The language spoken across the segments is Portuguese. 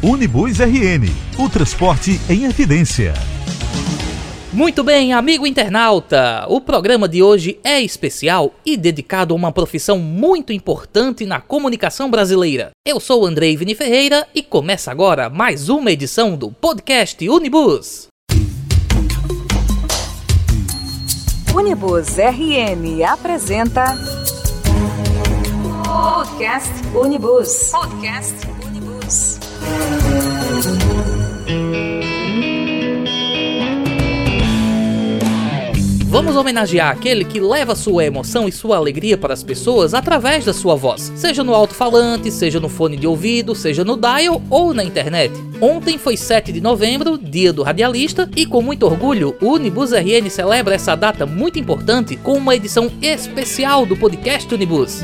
Unibus RN, o transporte em evidência. Muito bem, amigo internauta! O programa de hoje é especial e dedicado a uma profissão muito importante na comunicação brasileira. Eu sou Andrei Vini Ferreira e começa agora mais uma edição do podcast Unibus. Unibus RN apresenta Podcast Unibus. Podcast Unibus. Vamos homenagear aquele que leva sua emoção e sua alegria para as pessoas através da sua voz, seja no alto-falante, seja no fone de ouvido, seja no dial ou na internet. Ontem foi 7 de novembro, dia do radialista, e com muito orgulho, o Unibus RN celebra essa data muito importante com uma edição especial do podcast Unibus.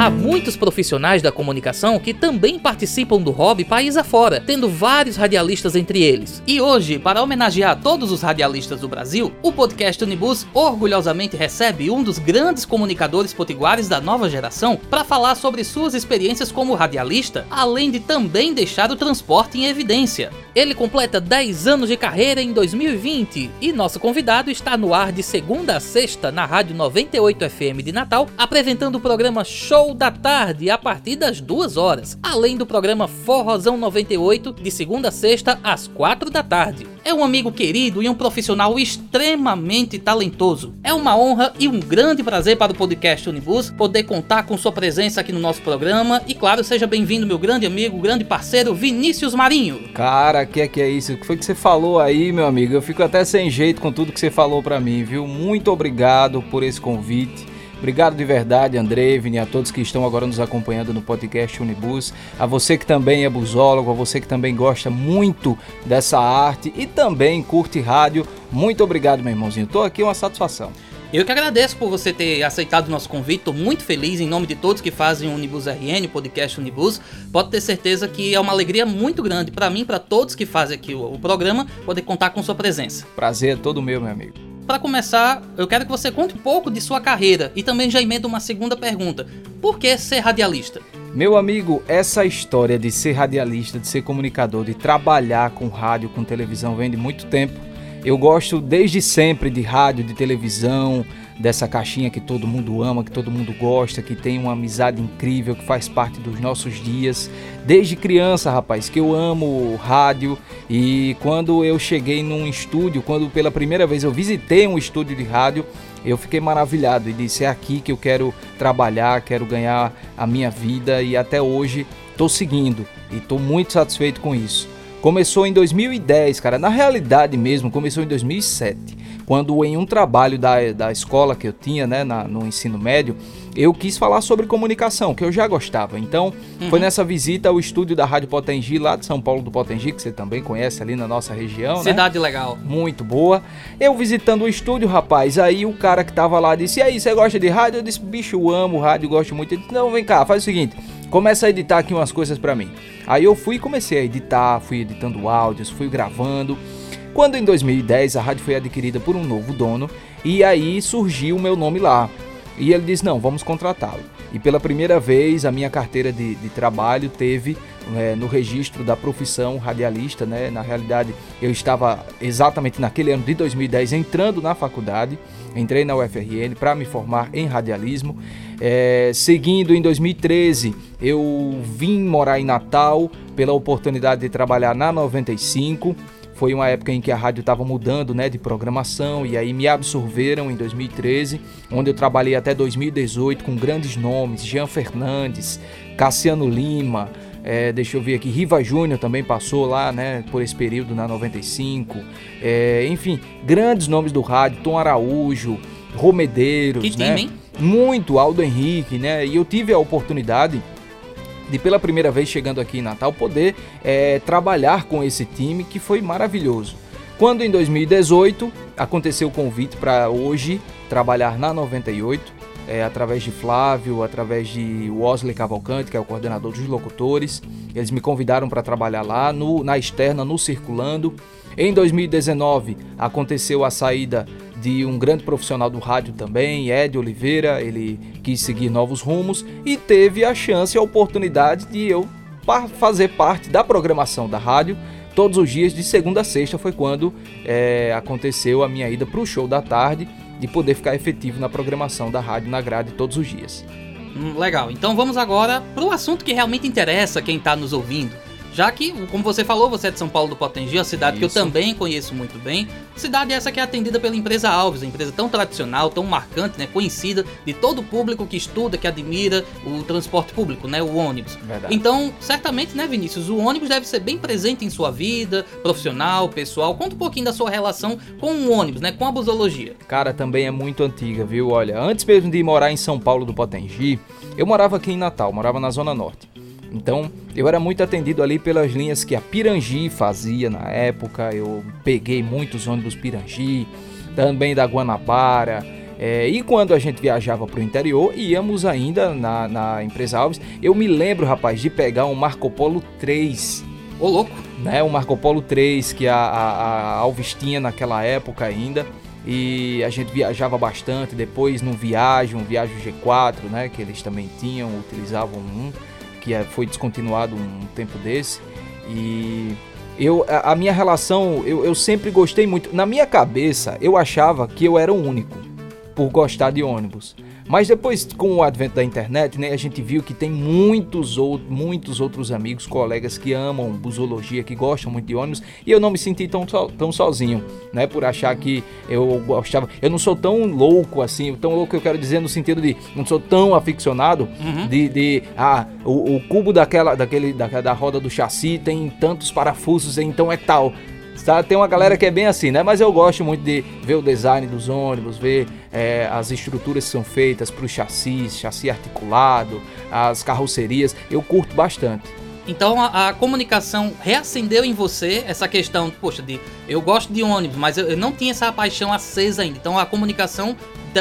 Há muitos profissionais da comunicação que também participam do hobby país afora, tendo vários radialistas entre eles. E hoje, para homenagear todos os radialistas do Brasil, o podcast Unibus orgulhosamente recebe um dos grandes comunicadores potiguares da nova geração para falar sobre suas experiências como radialista, além de também deixar o transporte em evidência. Ele completa 10 anos de carreira em 2020 e nosso convidado está no ar de segunda a sexta na Rádio 98 FM de Natal, apresentando o programa Show da Tarde a partir das 2 horas, além do programa Forrozão 98 de segunda a sexta às 4 da tarde. É um amigo querido e um profissional extremamente talentoso. É uma honra e um grande prazer para o podcast Unibus poder contar com sua presença aqui no nosso programa e claro, seja bem-vindo meu grande amigo, grande parceiro Vinícius Marinho. Cara, que é que é isso? O que foi que você falou aí, meu amigo? Eu fico até sem jeito com tudo que você falou para mim, viu? Muito obrigado por esse convite. Obrigado de verdade, André, Vini, a todos que estão agora nos acompanhando no podcast Unibus, a você que também é busólogo, a você que também gosta muito dessa arte e também curte rádio. Muito obrigado, meu irmãozinho. Tô aqui uma satisfação. Eu que agradeço por você ter aceitado o nosso convite, estou muito feliz em nome de todos que fazem o Unibus RN, o podcast Unibus. Pode ter certeza que é uma alegria muito grande para mim, para todos que fazem aqui o, o programa, poder contar com sua presença. Prazer é todo meu, meu amigo. Para começar, eu quero que você conte um pouco de sua carreira e também já emenda uma segunda pergunta. Por que ser radialista? Meu amigo, essa história de ser radialista, de ser comunicador, de trabalhar com rádio, com televisão, vem de muito tempo. Eu gosto desde sempre de rádio, de televisão, dessa caixinha que todo mundo ama, que todo mundo gosta, que tem uma amizade incrível, que faz parte dos nossos dias. Desde criança, rapaz, que eu amo rádio e quando eu cheguei num estúdio, quando pela primeira vez eu visitei um estúdio de rádio, eu fiquei maravilhado e disse: é aqui que eu quero trabalhar, quero ganhar a minha vida e até hoje estou seguindo e estou muito satisfeito com isso. Começou em 2010, cara. Na realidade mesmo, começou em 2007. Quando em um trabalho da, da escola que eu tinha, né, na, no ensino médio, eu quis falar sobre comunicação, que eu já gostava. Então, uhum. foi nessa visita ao estúdio da Rádio Potengi, lá de São Paulo do Potengi, que você também conhece ali na nossa região, né? Cidade né? legal. Muito boa. Eu visitando o estúdio, rapaz, aí o cara que tava lá disse: E aí, você gosta de rádio? Eu disse: Bicho, eu amo rádio, gosto muito. Ele disse: Não, vem cá, faz o seguinte começa a editar aqui umas coisas para mim. Aí eu fui e comecei a editar, fui editando áudios, fui gravando. Quando em 2010 a rádio foi adquirida por um novo dono e aí surgiu o meu nome lá. E ele disse: Não, vamos contratá-lo. E pela primeira vez a minha carteira de, de trabalho teve é, no registro da profissão radialista. Né? Na realidade, eu estava exatamente naquele ano de 2010 entrando na faculdade, entrei na UFRN para me formar em radialismo. É, seguindo em 2013, eu vim morar em Natal pela oportunidade de trabalhar na 95. Foi uma época em que a rádio estava mudando né, de programação e aí me absorveram em 2013, onde eu trabalhei até 2018 com grandes nomes, Jean Fernandes, Cassiano Lima, é, deixa eu ver aqui, Riva Júnior também passou lá, né, por esse período na 95. É, enfim, grandes nomes do rádio, Tom Araújo, Romedeiros, que né? Time, hein? Muito, Aldo Henrique, né? E eu tive a oportunidade de pela primeira vez chegando aqui em Natal poder é, trabalhar com esse time que foi maravilhoso. Quando em 2018 aconteceu o convite para hoje trabalhar na 98, é, através de Flávio, através de Wesley Cavalcante, que é o coordenador dos locutores, eles me convidaram para trabalhar lá no, na externa, no Circulando. Em 2019 aconteceu a saída de um grande profissional do rádio também, Ed Oliveira, ele quis seguir novos rumos e teve a chance, a oportunidade de eu fazer parte da programação da rádio todos os dias, de segunda a sexta, foi quando é, aconteceu a minha ida para o show da tarde, de poder ficar efetivo na programação da rádio na grade todos os dias. Hum, legal, então vamos agora para o assunto que realmente interessa quem está nos ouvindo. Já que, como você falou, você é de São Paulo do Potengi, a cidade Isso. que eu também conheço muito bem. Cidade essa que é atendida pela empresa Alves, uma empresa tão tradicional, tão marcante, né, conhecida de todo o público que estuda, que admira o transporte público, né, o ônibus. Verdade. Então, certamente, né, Vinícius, o ônibus deve ser bem presente em sua vida, profissional, pessoal. Conta um pouquinho da sua relação com o ônibus, né, com a busologia. Cara, também é muito antiga, viu? Olha, antes mesmo de morar em São Paulo do Potengi, eu morava aqui em Natal, morava na Zona Norte. Então, eu era muito atendido ali pelas linhas que a Pirangi fazia na época. Eu peguei muitos ônibus Pirangi, também da Guanabara. É, e quando a gente viajava para o interior, íamos ainda na, na empresa Alves. Eu me lembro, rapaz, de pegar um Marco Polo 3. Ô, louco! Né, o Marco Polo 3 que a, a, a Alves tinha naquela época ainda e a gente viajava bastante. Depois no Viagem, um Viagem G4, né, que eles também tinham, utilizavam um que é, foi descontinuado um tempo desse. E eu, a, minha relação, eu, eu sempre gostei muito. Na minha cabeça, eu achava que eu era o único por gostar de ônibus. Mas depois, com o advento da internet, né, a gente viu que tem muitos, ou, muitos outros amigos, colegas que amam busologia, que gostam muito de ônibus, e eu não me senti tão, tão sozinho, né, por achar que eu gostava. Eu não sou tão louco assim, tão louco eu quero dizer no sentido de não sou tão aficionado uhum. de, de, ah, o, o, cubo daquela, daquele, da, da roda do chassi tem tantos parafusos, então é tal. Tá? Tem uma galera que é bem assim, né? Mas eu gosto muito de ver o design dos ônibus, ver é, as estruturas que são feitas para o chassi, chassi articulado, as carrocerias. Eu curto bastante. Então a, a, comunicação reacendeu em você essa questão, poxa, de eu gosto de ônibus, mas eu, eu não tinha essa paixão acesa ainda. Então a comunicação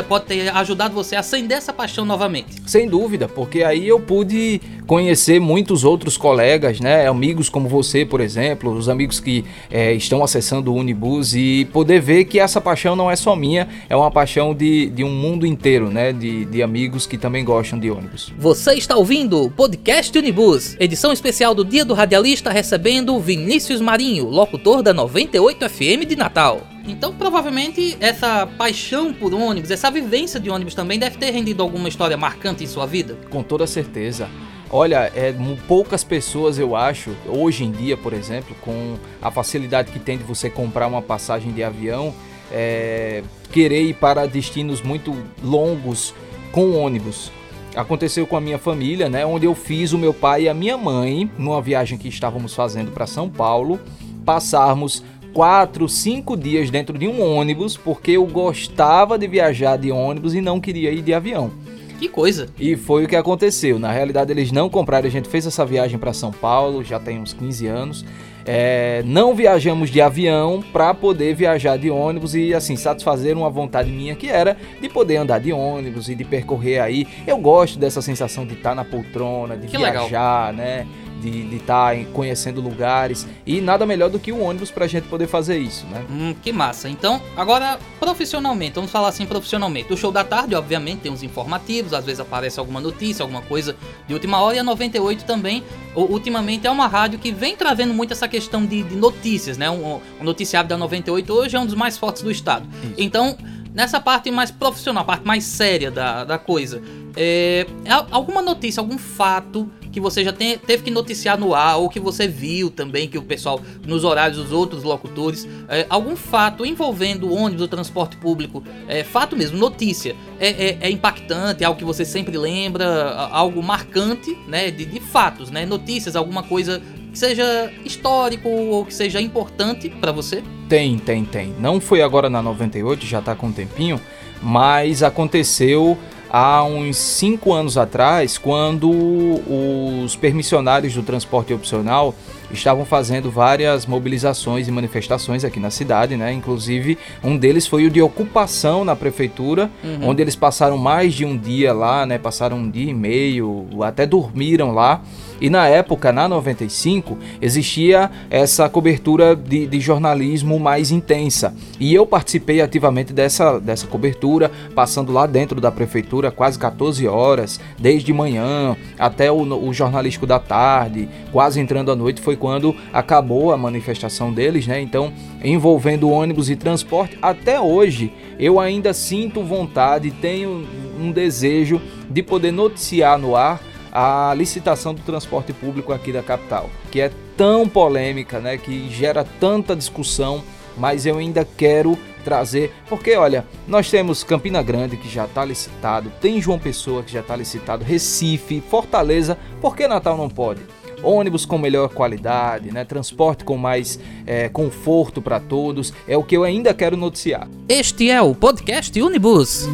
pode ter ajudado você a acender essa paixão novamente. Sem dúvida, porque aí eu pude conhecer muitos outros colegas, né, amigos como você, por exemplo, os amigos que é, estão acessando o Unibus e poder ver que essa paixão não é só minha, é uma paixão de, de um mundo inteiro, né, de, de amigos que também gostam de ônibus. Você está ouvindo o podcast Unibus, edição especial do Dia do Radialista, recebendo Vinícius Marinho, locutor da 98 FM de Natal. Então, provavelmente, essa paixão por ônibus, essa vivência de ônibus também deve ter rendido alguma história marcante em sua vida? Com toda certeza. Olha, é, poucas pessoas eu acho, hoje em dia, por exemplo, com a facilidade que tem de você comprar uma passagem de avião, é, querer ir para destinos muito longos com ônibus. Aconteceu com a minha família, né, onde eu fiz o meu pai e a minha mãe, numa viagem que estávamos fazendo para São Paulo, passarmos quatro, cinco dias dentro de um ônibus porque eu gostava de viajar de ônibus e não queria ir de avião. Que coisa! E foi o que aconteceu. Na realidade, eles não compraram. A gente fez essa viagem para São Paulo, já tem uns 15 anos. É, não viajamos de avião para poder viajar de ônibus e assim satisfazer uma vontade minha que era de poder andar de ônibus e de percorrer aí. Eu gosto dessa sensação de estar tá na poltrona, de que viajar, legal. né? De estar tá conhecendo lugares e nada melhor do que o ônibus para a gente poder fazer isso, né? Hum, que massa. Então, agora profissionalmente, vamos falar assim profissionalmente. O show da tarde, obviamente, tem uns informativos, às vezes aparece alguma notícia, alguma coisa de última hora e a 98 também, ultimamente é uma rádio que vem trazendo muito essa questão de, de notícias, né? O, o noticiário da 98 hoje é um dos mais fortes do estado. Isso. Então, nessa parte mais profissional, a parte mais séria da, da coisa, é, é alguma notícia, algum fato que você já tem, teve que noticiar no ar, ou que você viu também, que o pessoal, nos horários dos outros locutores, é, algum fato envolvendo o ônibus, o transporte público, é, fato mesmo, notícia, é, é, é, impactante, é algo que você sempre lembra, algo marcante, né, de, de fatos, né, notícias, alguma coisa que seja histórico ou que seja importante para você? Tem, tem, tem. Não foi agora na 98, já tá com um tempinho, mas aconteceu há uns cinco anos atrás, quando os permissionários do transporte opcional estavam fazendo várias mobilizações e manifestações aqui na cidade, né? Inclusive, um deles foi o de ocupação na prefeitura, uhum. onde eles passaram mais de um dia lá, né? Passaram um dia e meio, até dormiram lá E na época, na 95, existia essa cobertura de, de jornalismo mais intensa. E eu participei ativamente dessa, dessa cobertura, passando lá dentro da prefeitura quase 14 horas, desde manhã até o, o jornalístico da tarde, quase entrando à noite, foi quando acabou a manifestação deles, né? Então, envolvendo ônibus e transporte, até hoje eu ainda sinto vontade, tenho um desejo de poder noticiar no ar a licitação do transporte público aqui da capital, que é tão polêmica, né, que gera tanta discussão, mas eu ainda quero trazer, porque olha, nós temos Campina Grande que já está licitado, tem João Pessoa que já está licitado, Recife, Fortaleza, por que Natal não pode? ônibus com melhor qualidade, né? transporte com mais é, conforto para todos, é o que eu ainda quero noticiar. Este é o podcast Unibus.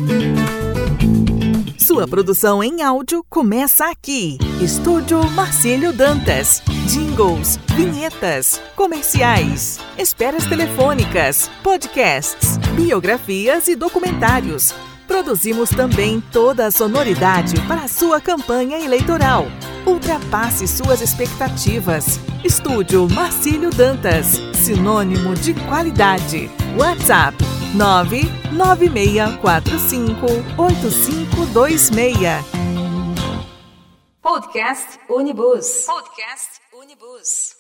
Sua produção em áudio começa aqui. Estúdio Marcílio Dantas. Jingles, vinhetas, comerciais, esperas telefônicas, podcasts, biografias e documentários. Produzimos também toda a sonoridade para a sua campanha eleitoral. Ultrapasse suas expectativas. Estúdio Marcílio Dantas, sinônimo de qualidade. WhatsApp 996458526. Podcast Unibus. Podcast Unibus.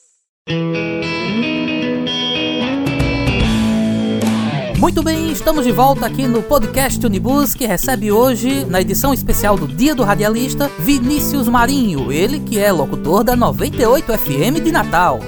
Muito bem, estamos de volta aqui no podcast Unibus, que recebe hoje, na edição especial do Dia do Radialista, Vinícius Marinho, ele que é locutor da 98 FM de Natal.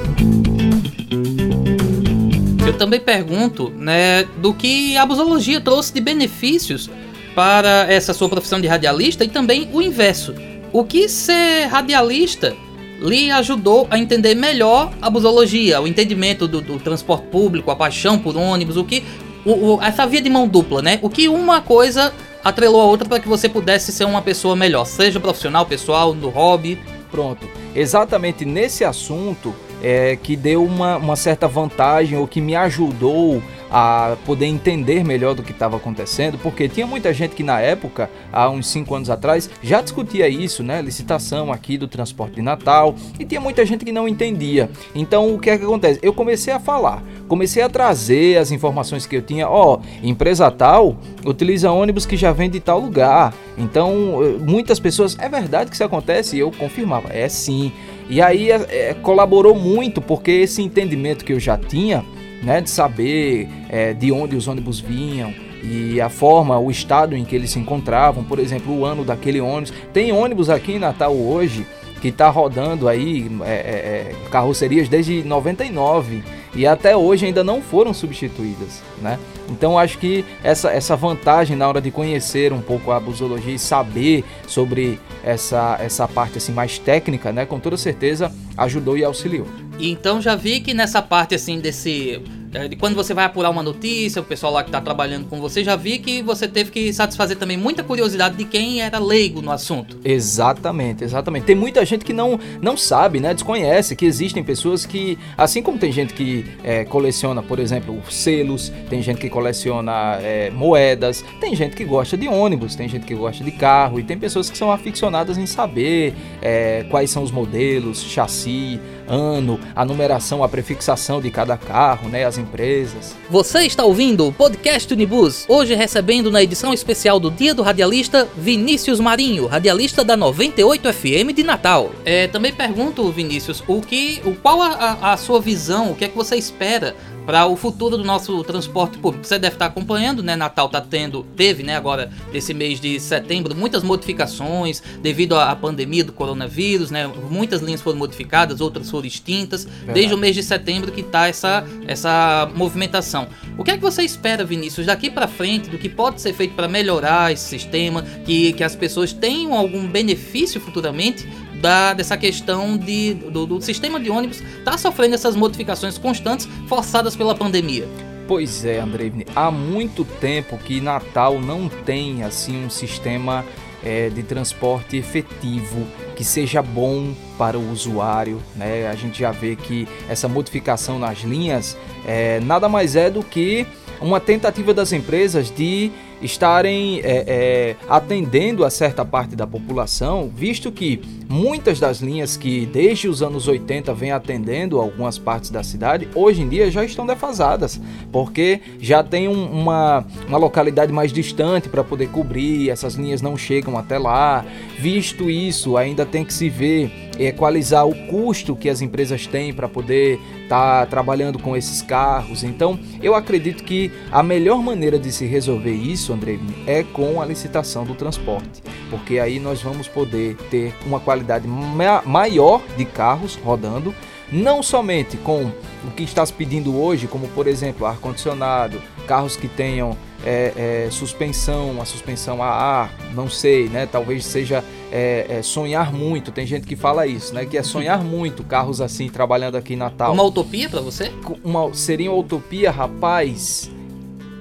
Também pergunto, né, do que a busologia trouxe de benefícios para essa sua profissão de radialista e também o inverso. O que ser radialista lhe ajudou a entender melhor a busologia, o entendimento do, do transporte público, a paixão por ônibus, o que o, o, essa via de mão dupla, né? O que uma coisa atrelou a outra para que você pudesse ser uma pessoa melhor, seja profissional, pessoal, no hobby. Pronto. Exatamente nesse assunto é, que deu uma, uma certa vantagem ou que me ajudou a poder entender melhor do que estava acontecendo, porque tinha muita gente que na época, há uns 5 anos atrás, já discutia isso, né? Licitação aqui do transporte de Natal, e tinha muita gente que não entendia. Então o que é que acontece? Eu comecei a falar, comecei a trazer as informações que eu tinha, ó, oh, empresa tal utiliza ônibus que já vem de tal lugar. Então, eh, muitas pessoas, é verdade que isso acontece? E eu confirmava, é sim. E aí é, é, colaborou muito, porque esse entendimento que eu já tinha, né, de saber é, de onde os ônibus vinham e a forma, o estado em que eles se encontravam, por exemplo, o ano daquele ônibus. Tem ônibus aqui em Natal hoje que está rodando aí é, é, é carrocerias desde 99 e até hoje ainda não foram substituídas, né? Então acho que essa, essa vantagem na hora de conhecer um pouco a busologia e saber sobre essa, essa parte assim mais técnica, né, com toda certeza ajudou e auxiliou. Então já vi que nessa parte assim desse de quando você vai apurar uma notícia, o pessoal lá que está trabalhando com você já vi que você teve que satisfazer também muita curiosidade de quem era leigo no assunto. Exatamente, exatamente. Tem muita gente que não, não sabe, né? Desconhece que existem pessoas que, assim como tem gente que é, coleciona, por exemplo, selos, tem gente que coleciona é, moedas, tem gente que gosta de ônibus, tem gente que gosta de carro e tem pessoas que são aficionadas em saber é, quais são os modelos, chassi, ano, a numeração, a prefixação de cada carro, né? As empresas. Você está ouvindo o podcast Unibus, hoje recebendo na edição especial do Dia do Radialista Vinícius Marinho, radialista da 98 FM de Natal. É, também pergunto, Vinícius, o que, o, qual a, a sua visão, o que é que você espera para o futuro do nosso transporte público. Você deve estar acompanhando, né? Natal tá tendo, teve, né, agora esse mês de setembro, muitas modificações devido à pandemia do coronavírus, né? Muitas linhas foram modificadas, outras foram extintas, Verdade. desde o mês de setembro que tá essa essa movimentação. O que é que você espera, Vinícius, daqui para frente, do que pode ser feito para melhorar esse sistema, que, que as pessoas tenham algum benefício futuramente da, dessa questão de, do, do sistema de ônibus está sofrendo essas modificações constantes forçadas pela pandemia. Pois é, Andrei, há muito tempo que Natal não tem assim um sistema é, de transporte efetivo que seja bom para o usuário. Né? A gente já vê que essa modificação nas linhas é, nada mais é do que uma tentativa das empresas de estarem é, é, atendendo a certa parte da população, visto que muitas das linhas que desde os anos 80 vem atendendo algumas partes da cidade, hoje em dia já estão defasadas, porque já tem um, uma, uma localidade mais distante para poder cobrir, essas linhas não chegam até lá. Visto isso, ainda tem que se ver equalizar o custo que as empresas têm para poder estar tá trabalhando com esses carros. Então, eu acredito que a melhor maneira de se resolver isso, André, é com a licitação do transporte, porque aí nós vamos poder ter uma qualidade ma maior de carros rodando, não somente com o que está se pedindo hoje, como por exemplo ar-condicionado, carros que tenham é, é, suspensão, a suspensão a ar, não sei, né? Talvez seja é, é, sonhar muito. Tem gente que fala isso, né? Que é sonhar muito carros assim trabalhando aqui em Natal. Uma utopia para você? Uma, seria uma utopia, rapaz.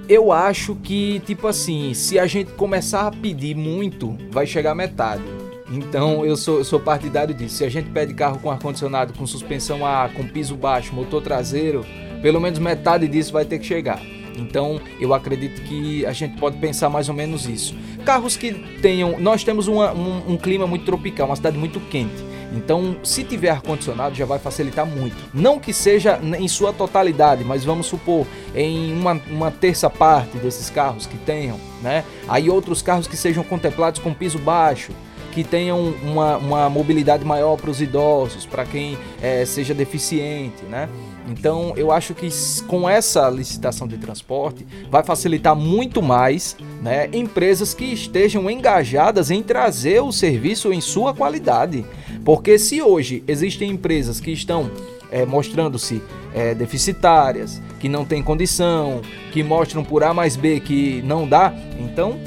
Eu acho que, tipo assim, se a gente começar a pedir muito, vai chegar a metade. Então eu sou, eu sou partidário disso. Se a gente pede carro com ar-condicionado, com suspensão a ar, com piso baixo, motor traseiro, pelo menos metade disso vai ter que chegar. Então eu acredito que a gente pode pensar mais ou menos isso. Carros que tenham. Nós temos uma, um, um clima muito tropical, uma cidade muito quente. Então, se tiver ar-condicionado, já vai facilitar muito. Não que seja em sua totalidade, mas vamos supor, em uma, uma terça parte desses carros que tenham, né? Aí outros carros que sejam contemplados com piso baixo, que tenham uma, uma mobilidade maior para os idosos, para quem é, seja deficiente, né? Então, eu acho que com essa licitação de transporte vai facilitar muito mais né, empresas que estejam engajadas em trazer o serviço em sua qualidade. Porque se hoje existem empresas que estão é, mostrando-se é, deficitárias, que não têm condição, que mostram por A mais B que não dá, então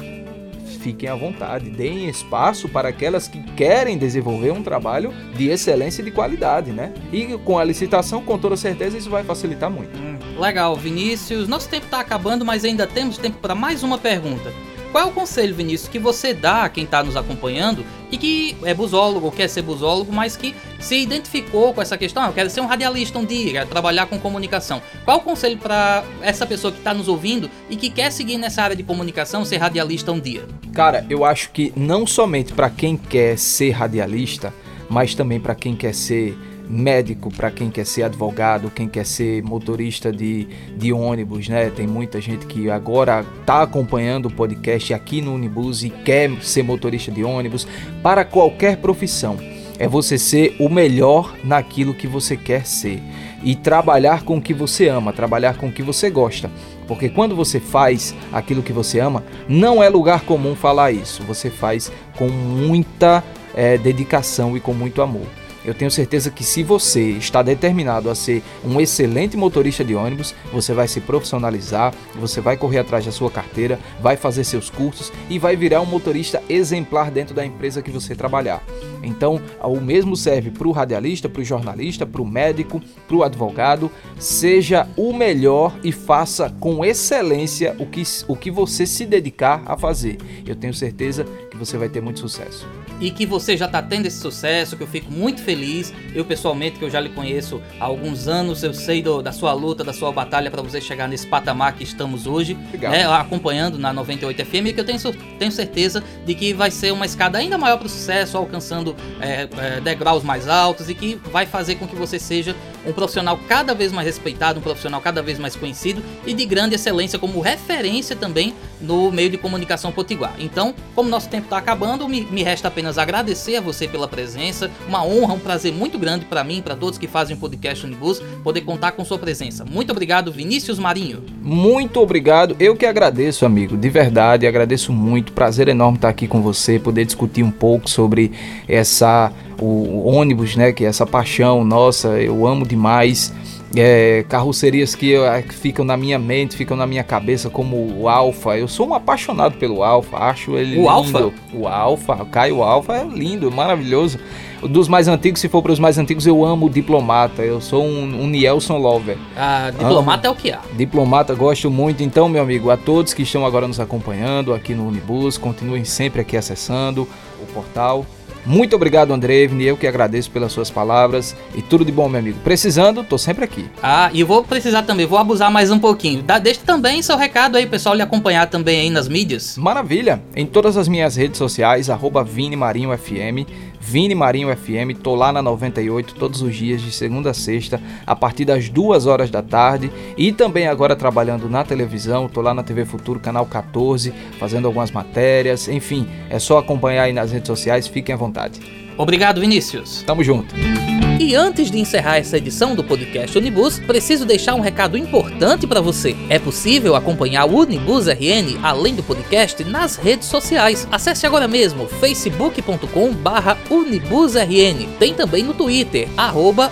fiquem à vontade, deem espaço para aquelas que querem desenvolver um trabalho de excelência e de qualidade, né? E com a licitação, com toda certeza, isso vai facilitar muito. Legal, Vinícius. Nosso tempo está acabando, mas ainda temos tempo para mais uma pergunta. Qual é o conselho, Vinícius, que você dá a quem está nos acompanhando e que é busólogo, quer ser busólogo, mas que se identificou com essa questão? Ah, eu quero ser um radialista um dia, quero trabalhar com comunicação. Qual o conselho para essa pessoa que está nos ouvindo e que quer seguir nessa área de comunicação, ser radialista um dia? Cara, eu acho que não somente para quem quer ser radialista, mas também para quem quer ser médico para quem quer ser advogado, quem quer ser motorista de, de ônibus, né? Tem muita gente que agora está acompanhando o podcast aqui no Unibus e quer ser motorista de ônibus. Para qualquer profissão, é você ser o melhor naquilo que você quer ser e trabalhar com o que você ama, trabalhar com o que você gosta. Porque quando você faz aquilo que você ama, não é lugar comum falar isso. Você faz com muita é, dedicação e com muito amor. Eu tenho certeza que se você está determinado a ser um excelente motorista de ônibus, você vai se profissionalizar, você vai correr atrás da sua carteira, vai fazer seus cursos e vai virar um motorista exemplar dentro da empresa que você trabalhar. Então, o mesmo serve para o radialista, para o jornalista, para o médico, para o advogado. Seja o melhor e faça com excelência o que, o que você se dedicar a fazer. Eu tenho certeza que você vai ter muito sucesso e que você já está tendo esse sucesso, que eu fico muito feliz. Eu pessoalmente, que eu já lhe conheço há alguns anos, eu sei do, da sua luta, da sua batalha para você chegar nesse patamar que estamos hoje, né, acompanhando na 98 FM, e que eu tenho, tenho certeza de que vai ser uma escada ainda maior para o sucesso, alcançando é, é, degraus mais altos e que vai fazer com que você seja um profissional cada vez mais respeitado, um profissional cada vez mais conhecido e de grande excelência como referência também no meio de comunicação potiguar. Então, como nosso tempo está acabando, me, me resta apenas agradecer a você pela presença. Uma honra, um prazer muito grande para mim, para todos que fazem o podcast Unibus, poder contar com sua presença. Muito obrigado, Vinícius Marinho. Muito obrigado. Eu que agradeço, amigo. De verdade, agradeço muito. Prazer enorme estar aqui com você, poder discutir um pouco sobre essa o ônibus, né, que é essa paixão nossa. Eu amo demais é, carrocerias que, é, que, ficam na minha mente, ficam na minha cabeça, como o Alfa. Eu sou um apaixonado pelo Alfa, acho ele o lindo. Alfa? O Alfa, o Caio Alfa é lindo, maravilhoso. Dos mais antigos, se for para os mais antigos, eu amo o Diplomata. Eu sou um, um Nielson Lover. Ah, Diplomata amo. é o que há. Diplomata, gosto muito. Então, meu amigo, a todos que estão agora nos acompanhando aqui no Unibus, continuem sempre aqui acessando o portal Muito obrigado, André Evne, eu que agradeço pelas suas palavras e tudo de bom, meu amigo. Precisando, tô sempre aqui. Ah, e vou precisar também, vou abusar mais um pouquinho. Dá, deixa também seu recado aí, pessoal, lhe acompanhar também aí nas mídias. Maravilha! Em todas as minhas redes sociais, arroba Vini Marinho FM, Vini Marinho FM, tô lá na 98 todos os dias, de segunda a sexta, a partir das duas horas da tarde. E também agora trabalhando na televisão, tô lá na TV Futuro, canal 14, fazendo algumas matérias. Enfim, é só acompanhar aí nas redes sociais, fiquem à vontade. Obrigado, Vinícius. Tamo junto. E antes de encerrar essa edição do podcast Unibus, preciso deixar um recado importante para você. É possível acompanhar o Unibus RN, além do podcast, nas redes sociais. Acesse agora mesmo facebook.com/unibusrn. Tem também no Twitter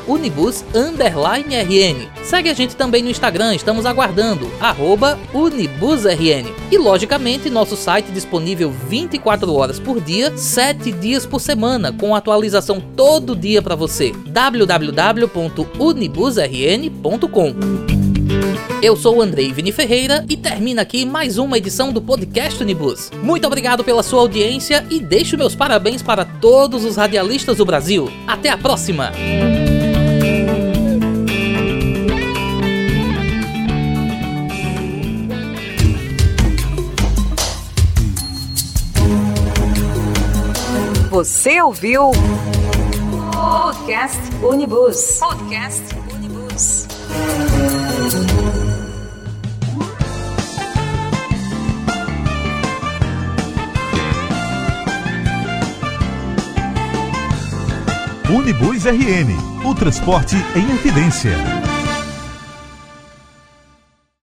@unibus_rn. Segue a gente também no Instagram, estamos aguardando @unibusrn. E logicamente nosso site disponível 24 horas por dia, 7 dias por semana, com atualização todo dia para você www.unibusrn.com. Eu sou o Andrei Vini Ferreira e termina aqui mais uma edição do podcast Unibus. Muito obrigado pela sua audiência e deixo meus parabéns para todos os radialistas do Brasil. Até a próxima! Você ouviu? Podcast Unibus. Podcast Unibus. Unibus RN, o transporte em evidência.